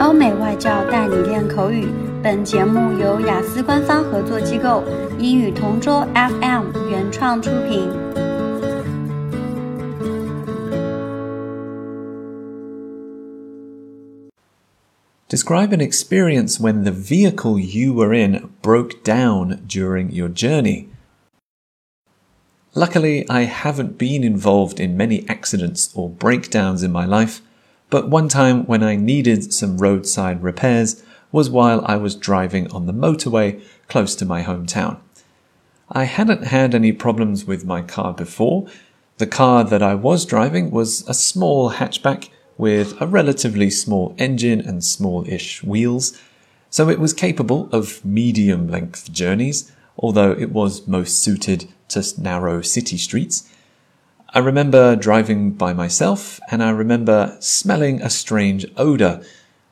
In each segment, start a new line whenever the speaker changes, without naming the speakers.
欧美外教带你练口语。本节目由雅思官方合作机构英语同桌 FM 原创出品。
Describe an experience when the vehicle you were in broke down during your journey. Luckily, I haven't been involved in many accidents or breakdowns in my life, but one time when I needed some roadside repairs was while I was driving on the motorway close to my hometown. I hadn't had any problems with my car before. The car that I was driving was a small hatchback with a relatively small engine and small-ish wheels, so it was capable of medium length journeys, although it was most suited to narrow city streets. I remember driving by myself and I remember smelling a strange odor.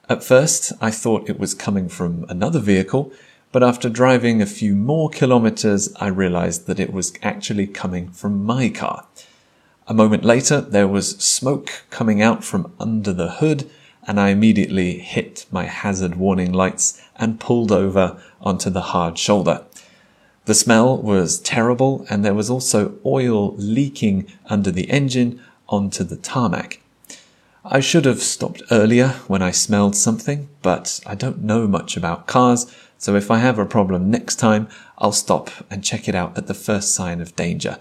At first, I thought it was coming from another vehicle, but after driving a few more kilometers, I realized that it was actually coming from my car. A moment later, there was smoke coming out from under the hood, and I immediately hit my hazard warning lights and pulled over onto the hard shoulder. The smell was terrible, and there was also oil leaking under the engine onto the tarmac. I should have stopped earlier when I smelled something, but I don't know much about cars, so if I have a problem next time, I'll stop and check it out at the first sign of danger.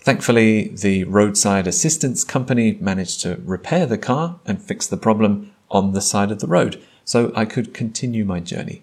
Thankfully, the roadside assistance company managed to repair the car and fix the problem on the side of the road, so I could continue my journey.